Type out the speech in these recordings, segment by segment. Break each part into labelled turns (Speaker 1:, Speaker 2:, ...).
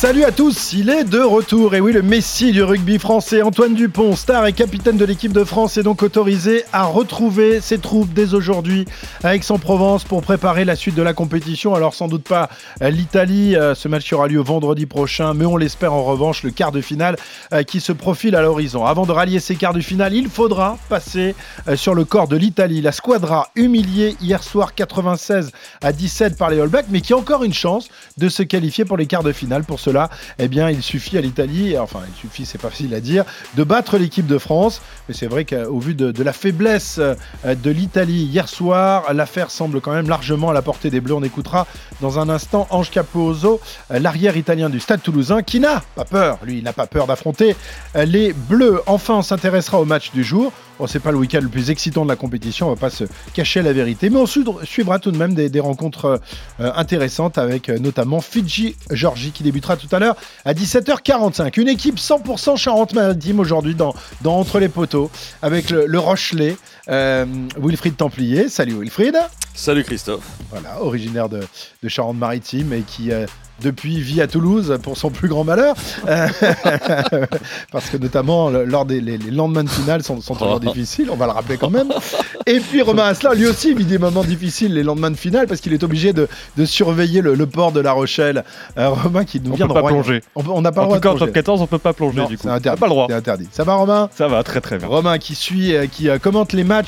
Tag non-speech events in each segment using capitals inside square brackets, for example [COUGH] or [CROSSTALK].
Speaker 1: Salut à tous, il est de retour. Et oui, le Messi du rugby français, Antoine Dupont, star et capitaine de l'équipe de France, est donc autorisé à retrouver ses troupes dès aujourd'hui à Aix-en-Provence pour préparer la suite de la compétition. Alors, sans doute pas l'Italie, euh, ce match aura lieu vendredi prochain, mais on l'espère en revanche, le quart de finale euh, qui se profile à l'horizon. Avant de rallier ces quarts de finale, il faudra passer euh, sur le corps de l'Italie. La squadra humiliée hier soir 96 à 17 par les All Blacks, mais qui a encore une chance de se qualifier pour les quarts de finale. Pour eh bien, il suffit à l'Italie, enfin, il suffit, c'est pas facile à dire, de battre l'équipe de France. Mais c'est vrai qu'au vu de, la faiblesse euh, de l'Italie hier soir, l'affaire semble quand même largement à la portée des Bleus. On écoutera dans un instant Ange Capozzo, euh, l'arrière italien du Stade Toulousain, qui n'a pas peur, lui, il n'a pas peur d'affronter euh, les Bleus. Enfin, on s'intéressera au match du jour. Bon, c'est pas le week-end le plus excitant de la compétition, on va pas se cacher la vérité, mais on su- suivra tout de même des, rencontres intéressantes avec notamment Fidji-Georgie qui débutera tout à l'heure à 17h45. Une équipe 100% Charente-Maritime aujourd'hui dans, Entre les poteaux avec le, le Rochelet, euh, Wilfried Templier. Salut Wilfried.
Speaker 2: Salut Christophe.
Speaker 1: Voilà, originaire de, de Charente-Maritime et qui euh, depuis vit à Toulouse pour son plus grand malheur. Euh, [LAUGHS] parce que notamment lors des les, les lendemains de finale sont, sont toujours [LAUGHS] difficiles, on va le rappeler quand même. Et puis Romain Asselin, lui aussi vit des moments difficiles les lendemains de finale parce qu'il est obligé de, de surveiller le, le port de La Rochelle. Euh, Romain qui nous
Speaker 3: On
Speaker 1: vient
Speaker 3: peut
Speaker 1: de
Speaker 3: pas plonger.
Speaker 1: On n'a pas
Speaker 3: En
Speaker 1: le droit
Speaker 3: tout cas, en
Speaker 1: de
Speaker 3: top
Speaker 1: plonger.
Speaker 3: 14, on peut pas plonger
Speaker 1: Non,
Speaker 3: du coup.
Speaker 1: c'est
Speaker 3: On
Speaker 1: interdit.
Speaker 3: n'a pas le droit.
Speaker 1: Interdit. Ça va Romain
Speaker 3: Ça va, très très bien.
Speaker 1: Romain qui suit, euh, qui euh, commente les matchs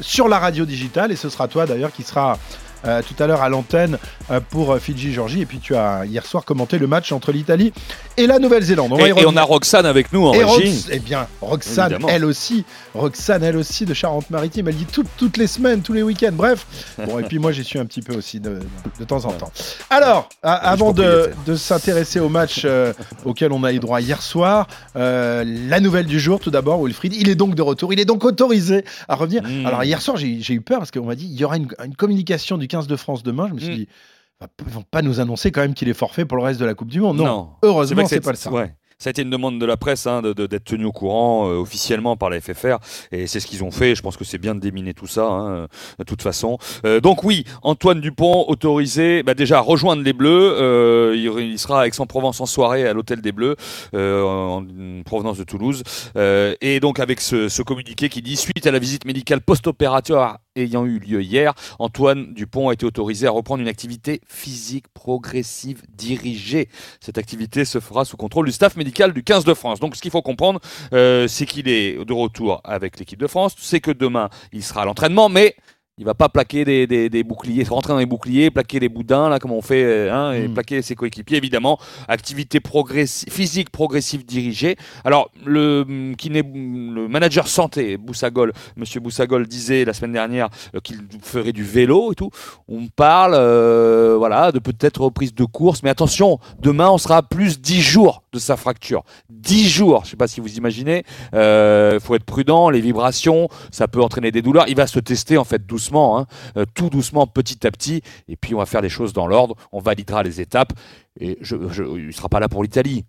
Speaker 1: sur la radio digitale et ce sera toi d'ailleurs qui sera euh, tout à l'heure à l'antenne euh, pour euh, Fidji-Georgie et puis tu as hier soir commenté le match entre l'Italie et la Nouvelle-Zélande. On
Speaker 2: Et, et on a Roxane avec nous en
Speaker 1: Et
Speaker 2: régie.
Speaker 1: Eh bien, Roxane,
Speaker 2: Évidemment.
Speaker 1: elle aussi, Roxane, elle aussi de Charente-Maritime, elle dit toutes- toutes les semaines, tous les week-ends, bref. Bon, et puis moi, j'y suis un petit peu aussi de, de temps en temps. Alors, avant de, de s'intéresser au match euh, auquel on a eu droit hier soir, la nouvelle du jour, tout d'abord, Wilfried, il est donc de retour, il est donc autorisé à revenir.
Speaker 2: Mm.
Speaker 1: Alors, hier soir, j'ai j'ai eu peur parce qu'on m'a dit il y aura une, une communication du 15 de France demain. Je me suis
Speaker 2: Mm.
Speaker 1: dit, ils vont pas nous annoncer quand même qu'il est forfait pour le reste de la Coupe du Monde. Non,
Speaker 2: Non.
Speaker 1: heureusement, c'est pas le cas.
Speaker 2: ouais. Ça a été une demande de la presse hein, d'être tenu au courant euh, officiellement par la FFR et c'est ce qu'ils ont fait. Je pense que c'est bien de déminer tout ça hein, euh, de toute façon. Euh, donc oui, Antoine Dupont autorisé bah, déjà à rejoindre les Bleus. Euh, il, sera à Aix-en-Provence en soirée à l'hôtel des Bleus en provenance de Toulouse. Et donc avec ce, ce communiqué qui dit suite à la visite médicale post-opératoire ayant eu lieu hier, Antoine Dupont a été autorisé à reprendre une activité physique progressive dirigée. Cette activité se fera sous contrôle du staff médical du 15 de France. Donc ce qu'il faut comprendre, euh, c'est qu'il est de retour avec l'équipe de France, c'est que demain il sera à l'entraînement, mais il va pas plaquer des, des- des boucliers, rentrer dans les boucliers, plaquer les boudins, là, comme on fait, euh, hein, et
Speaker 1: Mm.
Speaker 2: plaquer ses coéquipiers, évidemment. Activité progressi- physique progressive dirigée. Alors, le, mm, qui n'est- le manager santé, Boussagol, monsieur Boussagol disait la semaine dernière euh, qu'il ferait du vélo et tout. On parle, euh, voilà, de peut-être reprise de course, mais attention, demain, on sera à plus 10 jours de sa fracture. 10 jours, je sais pas si vous imaginez, il faut être prudent, les vibrations, ça peut entraîner des douleurs. Il va se tester en fait doucement, hein, euh, tout doucement, petit à petit, et puis on va faire les choses dans l'ordre, on validera les étapes, et je, je, il ne sera pas là pour l'Italie.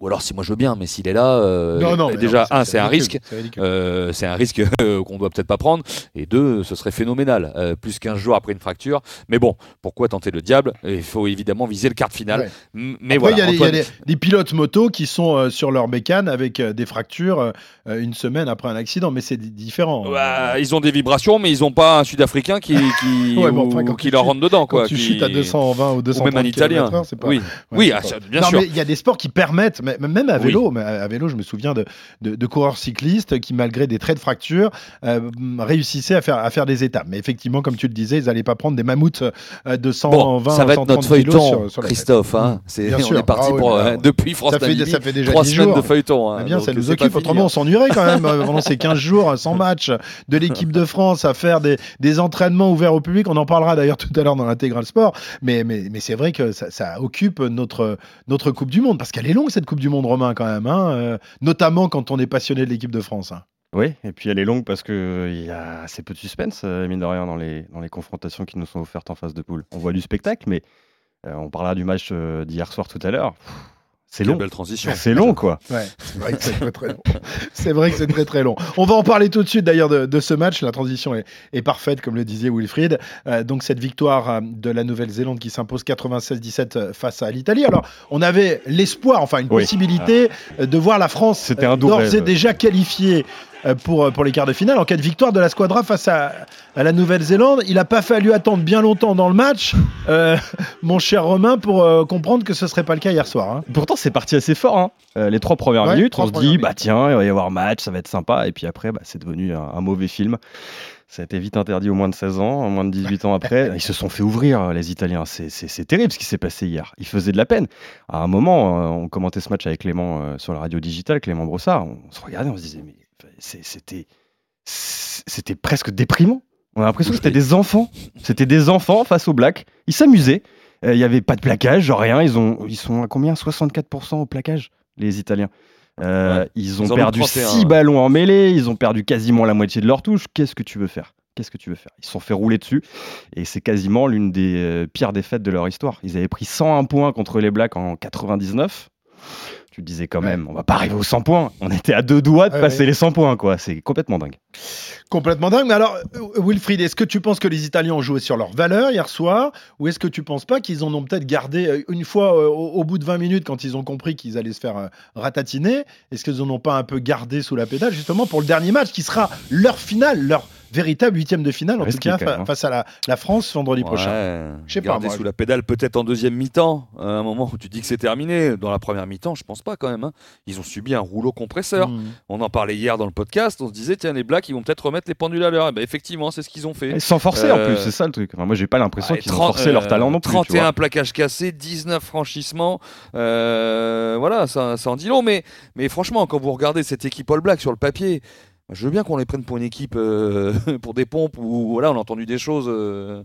Speaker 2: Ou alors si moi je veux bien, mais s'il est là, euh,
Speaker 1: Non, non, mais
Speaker 2: déjà,
Speaker 1: non,
Speaker 2: un, c'est un risque.
Speaker 1: c'est.
Speaker 2: Euh, un risque qu'on doit peut-être pas prendre. Et deux, ce serait phénoménal. Euh, plus qu'un jours après une fracture. Mais bon, pourquoi tenter le diable? Il faut évidemment viser le quart de finale.
Speaker 1: Ouais.
Speaker 2: Mais
Speaker 1: Après,
Speaker 2: voilà.
Speaker 1: il y a, des- y a pilotes moto qui sont euh, sur leur bécane avec euh, des fractures une semaine après un accident, mais c'est di- différent.
Speaker 2: Bah, ils ont des vibrations, mais ils n'ont pas un Sud-Africain qui, [LAUGHS] qui,
Speaker 1: Ouais, mais
Speaker 2: ou-
Speaker 1: enfin, quand
Speaker 2: qui
Speaker 1: tu
Speaker 2: leur rentre dedans.
Speaker 1: Quand tu
Speaker 2: qui-
Speaker 1: chutes à 220 ou
Speaker 2: Ou
Speaker 1: 230
Speaker 2: même un Italien.
Speaker 1: pas.
Speaker 2: Oui,
Speaker 1: ouais,
Speaker 2: oui ah, bien sûr.
Speaker 1: il y a des sports qui permettent, même à vélo, à vélo, je me souviens de, de, de coureurs cyclistes qui, malgré des traits de fracture, euh, réussissaient à faire, à faire des étapes. Mais effectivement, comme tu le disais, ils n'allaient pas prendre des mammouths euh, de 120,
Speaker 2: Bon, ça va être
Speaker 1: 130
Speaker 2: notre feuilleton,
Speaker 1: sur, sur.
Speaker 2: Christophe. Hein. C'est-
Speaker 1: Bien
Speaker 2: on
Speaker 1: sûr.
Speaker 2: est parti
Speaker 1: Ah oui,
Speaker 2: pour,
Speaker 1: mais
Speaker 2: euh, depuis France
Speaker 1: ça fait- ça fait déjà
Speaker 2: trois
Speaker 1: 10
Speaker 2: semaines
Speaker 1: jours.
Speaker 2: de feuilleton. hein.
Speaker 1: Ah bien,
Speaker 2: Donc,
Speaker 1: ça nous
Speaker 2: c'est
Speaker 1: occupe. Autrement,
Speaker 2: hein.
Speaker 1: on s'ennuierait quand même pendant ces 15 jours sans match de l'équipe de France à faire des, des entraînements ouverts au public. On en parlera d'ailleurs tout à l'heure dans l'intégral sport. Mais, mais, mais c'est vrai que ça, ça occupe notre, notre Coupe du Monde parce qu'elle est longue cette Coupe du Monde romain quand même, hein, euh, notamment quand on est passionné de l'équipe de France. hein.
Speaker 3: Oui, et puis elle est longue parce qu'il y a assez peu de suspense, euh, mine de rien, dans les, dans les confrontations qui nous sont offertes en phase de poule. On voit du spectacle, mais euh, on parlera du match euh, d'hier soir tout à l'heure. C'est long.
Speaker 2: belle transition.
Speaker 3: C'est long, quoi.
Speaker 1: Ouais, c'est vrai que c'est très très long. [LAUGHS] C'est vrai que c'est très très long. On va en parler tout de suite d'ailleurs de, de ce match. La transition est, est parfaite, comme le disait Wilfried. Euh, donc cette victoire euh, de la Nouvelle-Zélande qui s'impose 96-17 euh, face à l'Italie. Alors on avait l'espoir, enfin une
Speaker 3: Oui.
Speaker 1: possibilité euh, de voir la France
Speaker 3: C'était un doux
Speaker 1: d'ores et déjà qualifiée pour, pour les quarts de finale en cas de victoire de la squadra face à, à la Nouvelle-Zélande. Il n'a pas fallu attendre bien longtemps dans le match, euh, [LAUGHS] mon cher Romain, pour euh, comprendre que ce ne serait pas le cas hier soir. hein.
Speaker 3: Pourtant, c'est parti assez fort. hein. Euh, les trois premières
Speaker 1: Ouais,
Speaker 3: minutes,
Speaker 1: trois
Speaker 3: on se dit,
Speaker 1: minutes.
Speaker 3: bah tiens, il va y avoir match, ça va être sympa. Et puis après, bah, c'est devenu un, un mauvais film. Ça a été vite interdit aux moins de 16 ans, aux moins de 18 ans après. [LAUGHS] Ils se sont fait ouvrir, les Italiens. C'est- terrible ce qui s'est passé hier. Ils faisaient de la peine. À un moment, on commentait ce match avec Clément sur la radio digitale, Clément Brossard. On se regardait, on se disait, mais c'était presque déprimant. On a l'impression que c'était des enfants. C'était des enfants face aux Blacks. Ils s'amusaient. Euh, Il n'y avait pas de plaquage, genre rien. Ils, ont, ils sont à combien? 64% au plaquage, les Italiens. Euh,
Speaker 2: Ouais.
Speaker 3: Ils ont
Speaker 2: Ils
Speaker 3: perdu
Speaker 2: 31,
Speaker 3: 6
Speaker 2: ouais.
Speaker 3: ballons en mêlée. Ils ont perdu quasiment la moitié de leur touche. Qu'est-ce que tu veux faire? Qu'est-ce que tu veux faire? Ils se sont fait rouler dessus. Et c'est quasiment l'une des euh, pires défaites de leur histoire. Ils avaient pris 101 points contre les Blacks en 99. Tu te disais quand même, on va pas arriver aux 100 points. On était à deux doigts de
Speaker 1: Ouais,
Speaker 3: passer
Speaker 1: ouais.
Speaker 3: les 100 points, quoi. C'est complètement dingue.
Speaker 1: Complètement dingue. Alors, Wilfried, est-ce que tu penses que les Italiens ont joué sur leurs valeurs hier soir Ou est-ce que tu penses pas qu'ils en ont peut-être gardé euh, une fois euh, au, au bout de 20 minutes, quand ils ont compris qu'ils allaient se faire euh, ratatiner Est-ce qu'ils en ont pas un peu gardé sous la pédale, justement, pour le dernier match qui sera leur finale, leur véritable huitième de finale, en tout cas, fa-
Speaker 3: hein.
Speaker 1: face à la, la France vendredi prochain Je sais pas,
Speaker 2: garder
Speaker 1: moi.
Speaker 2: sous la pédale peut-être en deuxième mi-temps, à un moment où tu dis que c'est terminé. Dans la première mi-temps, je pense pas quand même. hein. Ils ont subi un rouleau compresseur.
Speaker 1: Mmh.
Speaker 2: On en parlait hier dans le podcast. On se disait, tiens, les Blacks, ils vont peut-être remettre les pendules à l'heure. Et ben, effectivement, c'est ce qu'ils ont fait.
Speaker 3: Et sans forcer en
Speaker 2: Euh,
Speaker 3: plus, c'est ça le truc. Enfin, moi, j'ai pas l'impression
Speaker 2: Ouais,
Speaker 3: qu'ils ont
Speaker 2: 30,
Speaker 3: forcé leur
Speaker 2: euh,
Speaker 3: talent non plus. tu
Speaker 2: 31
Speaker 3: vois.
Speaker 2: plaquages cassés, 19 franchissements. Euh, voilà, ça, ça en dit long. Mais, mais franchement, quand vous regardez cette équipe All Black sur le papier, je veux bien qu'on les prenne pour une équipe, euh, [LAUGHS] pour des pompes, ou voilà, on a entendu des choses. euh,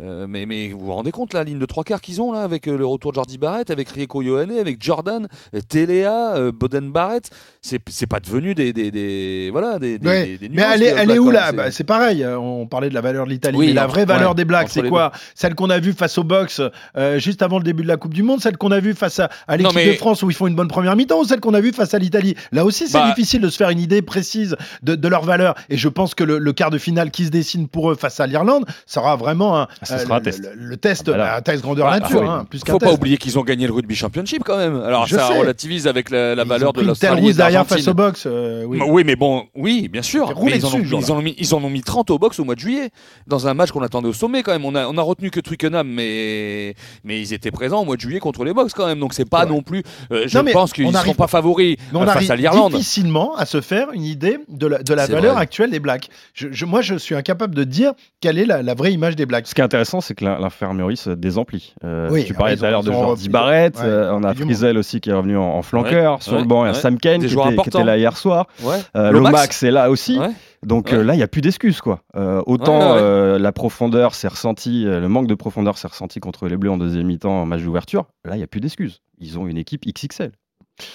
Speaker 2: euh, mais, mais vous vous rendez compte, la ligne de trois quarts qu'ils ont, là, avec le retour de Jordi Barrett, avec Rieko Ioane, avec Jordan, Téléa, Boden Barrett, c'est pas devenu des, des, des- voilà, des,
Speaker 1: Ouais, mais elle est, elle où là Bah,
Speaker 2: c'est-
Speaker 1: C'est pareil, on parlait de la valeur de l'Italie,
Speaker 2: Oui,
Speaker 1: mais la vraie valeur
Speaker 2: ouais,
Speaker 1: des Blacks, c'est quoi Celle qu'on a vue face au box euh, juste avant le début de la Coupe du Monde, celle qu'on a vue face à, à l'équipe
Speaker 2: mais-
Speaker 1: de France où ils font une bonne première mi-temps, ou celle qu'on a vue face à l'Italie? Là aussi, c'est
Speaker 2: Bah-
Speaker 1: difficile de se faire une idée précise de, de leur valeur. Et je pense que le, le quart de finale qui se dessine pour eux face à l'Irlande sera vraiment un,
Speaker 3: Ah, sera un
Speaker 1: le,
Speaker 3: test.
Speaker 1: le- le test,
Speaker 3: Ah, bah là.
Speaker 1: un test grandeur
Speaker 2: Bah,
Speaker 1: nature,
Speaker 3: ah oui.
Speaker 1: hein,
Speaker 2: Faut pas
Speaker 1: test.
Speaker 2: oublier qu'ils ont gagné le rugby championship quand même. Alors
Speaker 1: Je
Speaker 2: ça
Speaker 1: sais.
Speaker 2: relativise avec la, la valeur de l'Australie
Speaker 1: derrière face au box. euh, oui.
Speaker 2: Bah Oui. mais bon, oui, bien sûr. Mais ils, en ont, ils, en mis, ils en ont mis 30 au box au mois de juillet, dans un match qu'on attendait au sommet quand même. On a, on a retenu que Twickenham, mais, mais ils étaient présents au mois de juillet contre les box quand même. Donc c'est pas
Speaker 1: Ouais.
Speaker 2: non plus. euh, je
Speaker 1: Non,
Speaker 2: pense qu'ils ne seront pas favoris euh, face à l'Irlande.
Speaker 1: difficilement à se faire une idée de la, de la valeur
Speaker 2: vrai.
Speaker 1: actuelle des Blacks. Je, je- moi, je suis incapable de dire quelle est la, la vraie image des Blacks.
Speaker 3: Ce qui est intéressant, c'est que l'in- l'infirmerie se désemplit. Euh,
Speaker 1: Oui,
Speaker 3: tu
Speaker 1: ah
Speaker 3: parlais
Speaker 1: bah,
Speaker 3: tout à l'heure de Jordi Barrett,
Speaker 1: ouais,
Speaker 3: euh, on a. Frizel aussi qui est revenu en, en flanqueur.
Speaker 2: Ouais,
Speaker 3: Sur
Speaker 2: ouais,
Speaker 3: le banc, il y a. Sam Kane qui était, qui était là hier soir.
Speaker 2: Ouais.
Speaker 3: Euh,
Speaker 2: Lomax.
Speaker 3: Est là aussi.
Speaker 2: Ouais.
Speaker 3: Donc
Speaker 2: Ouais.
Speaker 3: euh, là, il n'y a plus d'excuses. quoi. Euh, autant
Speaker 2: Ouais, ouais, ouais.
Speaker 3: euh, la profondeur s'est ressentie, euh, le manque de profondeur s'est ressenti contre les Bleus en deuxième mi-temps en match d'ouverture. Là, il n'y a plus d'excuses. Ils ont une équipe XXL.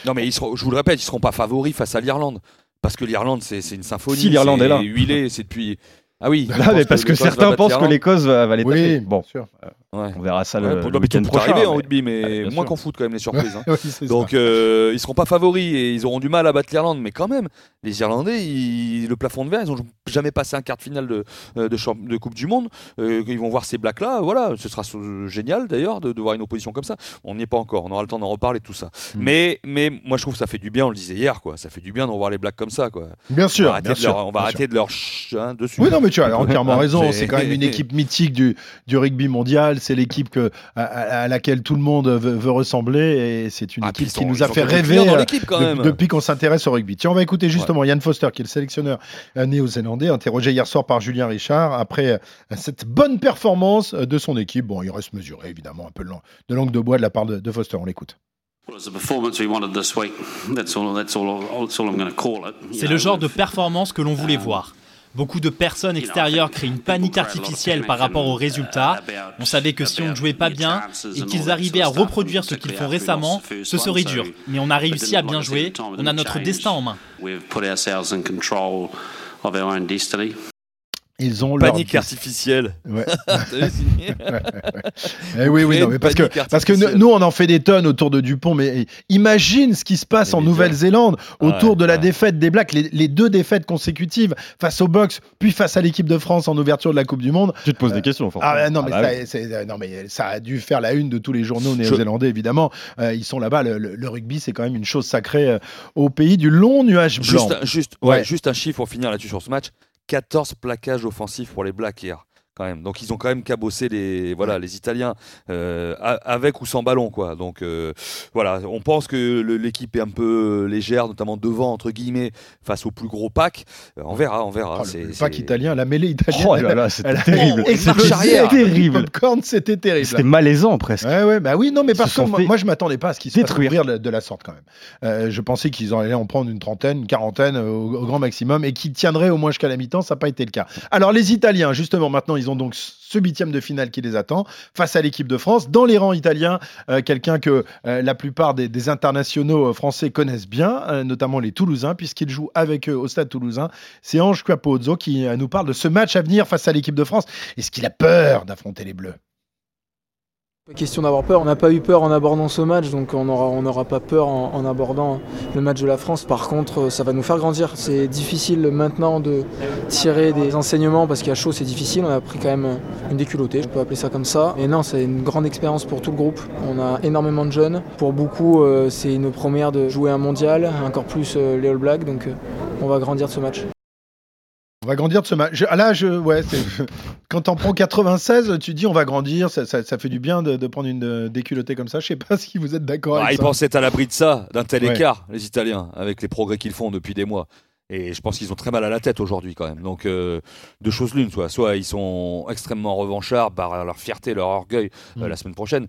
Speaker 2: Non, mais ils seront, je vous le répète, ils seront pas favoris face à l'Irlande. Parce que l'Irlande, c'est c'est une symphonie.
Speaker 3: Si, l'Irlande
Speaker 2: c'est
Speaker 3: est là.
Speaker 2: Huilé, c'est depuis. Ah oui. [LAUGHS]
Speaker 3: Là, mais parce que, certains pensent que l'Écosse va, va les taper.
Speaker 1: Oui,
Speaker 3: Bon,
Speaker 1: bien sûr.
Speaker 2: Ouais.
Speaker 3: on verra ça
Speaker 2: Ouais,
Speaker 3: le,
Speaker 2: mais
Speaker 3: week-end prochain.
Speaker 2: arriver en
Speaker 3: mais-
Speaker 2: rugby, mais moins qu'en foot quand même les [LAUGHS] surprises. hein.
Speaker 1: Oui,
Speaker 2: Donc euh, ils seront pas favoris et ils auront du mal à battre l'Irlande, mais quand même, les Irlandais, ils- le plafond de verre, ils ont jamais passé un quart de finale de, euh, de, champ- de Coupe du Monde. Euh, ils vont voir ces blacks là, voilà, ce sera génial d'ailleurs de, de voir une opposition comme ça. On n'y est pas encore, on aura le temps d'en reparler de tout ça.
Speaker 3: Mm.
Speaker 2: Mais, mais moi je trouve que ça fait du bien, on le disait hier, quoi. Ça fait du bien de revoir les blacks comme ça, quoi.
Speaker 1: Bien
Speaker 2: on
Speaker 1: sûr,
Speaker 2: va arrêter
Speaker 1: bien
Speaker 2: de
Speaker 1: sûr.
Speaker 2: leur, on va arrêter de leur ch- hein, dessus.
Speaker 1: Oui, non, mais tu as [LAUGHS] entièrement raison.
Speaker 2: C'est-
Speaker 1: C'est quand même une [LAUGHS] équipe mythique du, du rugby mondial. C'est l'équipe que, à, laquelle tout le monde veut, veut ressembler. Et c'est une
Speaker 2: Ah,
Speaker 1: équipe qui
Speaker 2: sont-
Speaker 1: nous a fait rêver euh, de- depuis qu'on s'intéresse au rugby. Tiens, on va écouter justement Yann Foster, qui est le sélectionneur euh, néo-zélandais, interrogé hier soir par Julien Richard après euh, cette bonne performance de son équipe. Bon, il reste mesuré, évidemment, un peu de lang- de langue de bois de la part de, de Foster. On l'écoute.
Speaker 4: C'est le genre de performance que l'on voulait voir. Beaucoup de personnes extérieures créent une panique artificielle par rapport aux résultats. On savait que si on ne jouait pas bien et qu'ils arrivaient à reproduire ce qu'ils font récemment, ce serait dur. Mais on a réussi à bien jouer, on a notre destin en main.
Speaker 1: Ils ont leur
Speaker 2: Panique artificielle. [LAUGHS] [LAUGHS]
Speaker 1: Ouais. Eh oui, oui, non, mais parce que, parce que nous, on en fait des tonnes autour de Dupont, mais imagine ce qui se passe
Speaker 2: Mais
Speaker 1: en. Nouvelle-Zélande autour
Speaker 2: Ouais,
Speaker 1: de la
Speaker 2: ouais.
Speaker 1: défaite des Blacks, les, les deux défaites consécutives face au Box, puis face à l'équipe de France en ouverture de la Coupe du Monde.
Speaker 3: Tu te poses des questions, forcément.
Speaker 1: Ah non, mais,
Speaker 3: bah
Speaker 1: ça,
Speaker 3: oui.
Speaker 1: c'est- euh, non, mais ça a dû faire la une de tous les journaux néo-zélandais, évidemment. Euh, ils sont là-bas. Le, le- le rugby, c'est quand même une chose sacrée euh, au pays du long nuage blanc.
Speaker 2: Juste, un- juste, ouais,
Speaker 1: Ouais.
Speaker 2: juste un chiffre pour finir là-dessus sur ce match 14 plaquages offensifs pour les Blacks hier. Quand même. Donc ils ont quand même cabossé les, voilà, les Italiens euh, avec ou sans ballon. Quoi. Donc euh, voilà, on pense que l'équipe est un peu légère, notamment devant, entre guillemets, face au plus gros pack. Euh, on verra, on verra.
Speaker 1: Oh,
Speaker 2: C'est-
Speaker 1: le pack italien, la mêlée italienne.
Speaker 3: Oh là là, c'était terrible. [LAUGHS] C'était terrible.
Speaker 1: popcorn, c'était terrible.
Speaker 3: C'était malaisant presque.
Speaker 1: Ouais, ouais, bah oui, non, mais parce que moi, moi, je m'attendais pas à ce qu'ils se
Speaker 3: détruire.
Speaker 1: de, de la sorte quand même. Euh, je pensais qu'ils en allaient en prendre une trentaine, une quarantaine euh, au, au grand maximum et qu'ils tiendraient au moins jusqu'à la mi-temps. Ça n'a pas été le cas. Alors les Italiens, justement, maintenant, ils ont donc ce huitième de finale qui les attend face à l'équipe de France. Dans les rangs italiens, euh, quelqu'un que euh, la plupart des, internationaux euh, français connaissent bien, notamment les Toulousains, puisqu'ils jouent avec eux au stade toulousain. C'est Ange Capozzo qui nous parle de ce match à venir face à l'équipe de France. Est-ce qu'il a peur d'affronter les Bleus?
Speaker 5: Question d'avoir peur, on n'a pas eu peur en abordant ce match, donc on n'aura pas peur en, abordant le match de la France. Par contre, euh, ça va nous faire grandir. C'est difficile maintenant de tirer des enseignements parce qu'à chaud c'est difficile. On a pris quand même une déculottée, je peux appeler ça comme ça. Et non, c'est une grande expérience pour tout le groupe. On a énormément de jeunes. Pour beaucoup, euh, c'est une première de jouer un mondial, encore plus euh, les All Blacks, donc euh, on va grandir de ce match.
Speaker 1: On va grandir de ce match. Je- ah là, je, ouais, c'est- [LAUGHS] quand t'en prends 96, tu dis on va grandir, ça, ça- ça fait du bien de, de prendre une euh, déculottée comme ça. Je sais pas [LAUGHS] si vous êtes d'accord
Speaker 2: Ah,
Speaker 1: avec
Speaker 2: ils
Speaker 1: ça.
Speaker 2: pensaient être à l'abri de ça, d'un tel
Speaker 1: Ouais.
Speaker 2: écart, les Italiens, avec les progrès qu'ils font depuis des mois. Et je pense qu'ils ont très mal à la tête aujourd'hui quand même. Donc euh, deux choses l'une, soit, soit ils sont extrêmement revanchards par leur fierté, leur orgueil euh,
Speaker 1: Mm.
Speaker 2: la semaine prochaine.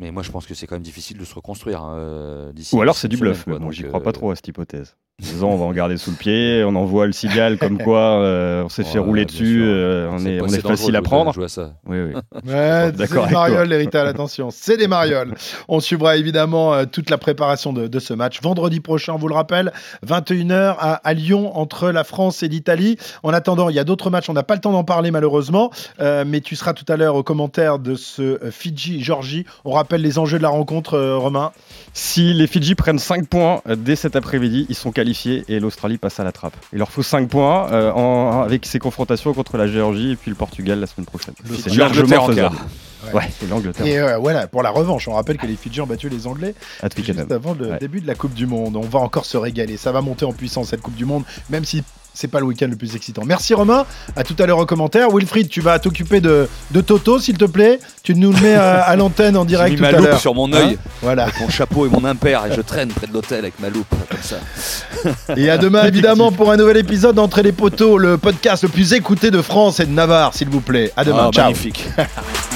Speaker 2: Mais moi je pense que c'est quand même difficile de se reconstruire hein, d'ici.
Speaker 3: Ou alors c'est du
Speaker 2: semaine,
Speaker 3: bluff.
Speaker 2: quoi.
Speaker 3: mais Bon,
Speaker 2: Donc,
Speaker 3: j'y
Speaker 2: euh,
Speaker 3: crois pas trop à cette hypothèse. En disant, on va en garder sous le pied, on envoie le cigale comme quoi euh, on s'est fait rouler dessus, euh, on est, on facile à prendre.
Speaker 2: jouer à ça.
Speaker 3: Oui, oui.
Speaker 1: Ouais, c'est
Speaker 3: D'accord
Speaker 1: des marioles, l'héritage, attention. C'est des marioles. On suivra évidemment euh, toute la préparation de, de ce match. Vendredi prochain, on vous le rappelle, 21h à, à Lyon entre la France et l'Italie. En attendant, il y a d'autres matchs. On n'a pas le temps d'en parler malheureusement, euh, mais tu seras tout à l'heure au commentaire de ce Fidji-Georgie. On rappelle les enjeux de la rencontre, euh, Romain.
Speaker 3: Si les Fidji prennent 5 points dès cet après-midi, ils sont qualifiés et l'Australie passe à la trappe. Il leur faut 5 points euh, en- avec ces confrontations contre la Géorgie et puis le Portugal la semaine prochaine. C'est
Speaker 2: L'Angleterre
Speaker 3: largement
Speaker 2: en
Speaker 3: faisable. Ouais, et l'Angleterre
Speaker 1: Et euh, voilà, pour la revanche, on rappelle que les Fidji ont battu les Anglais juste avant le
Speaker 3: Ouais.
Speaker 1: début de la Coupe du Monde. On va encore se régaler. Ça va monter en puissance cette Coupe du Monde, même si c'est pas le week-end le plus excitant. Merci Romain. À tout à l'heure aux commentaires. Wilfried, tu vas t'occuper de, de Toto, s'il te plaît. Tu nous le mets à, à [LAUGHS] l'antenne en
Speaker 2: J'ai
Speaker 1: direct
Speaker 2: mis
Speaker 1: tout
Speaker 2: ma
Speaker 1: à
Speaker 2: loupe
Speaker 1: l'heure.
Speaker 2: sur mon œil,
Speaker 1: Voilà.
Speaker 2: avec mon chapeau et mon impair, et je traîne près de l'hôtel avec ma loupe, comme ça.
Speaker 1: Et à demain, [LAUGHS] évidemment, pour un nouvel épisode d'Entrée les poteaux, le podcast le plus écouté de France et de Navarre, s'il vous plaît. À demain.
Speaker 2: Ah,
Speaker 1: Ciao.
Speaker 2: magnifique. [LAUGHS]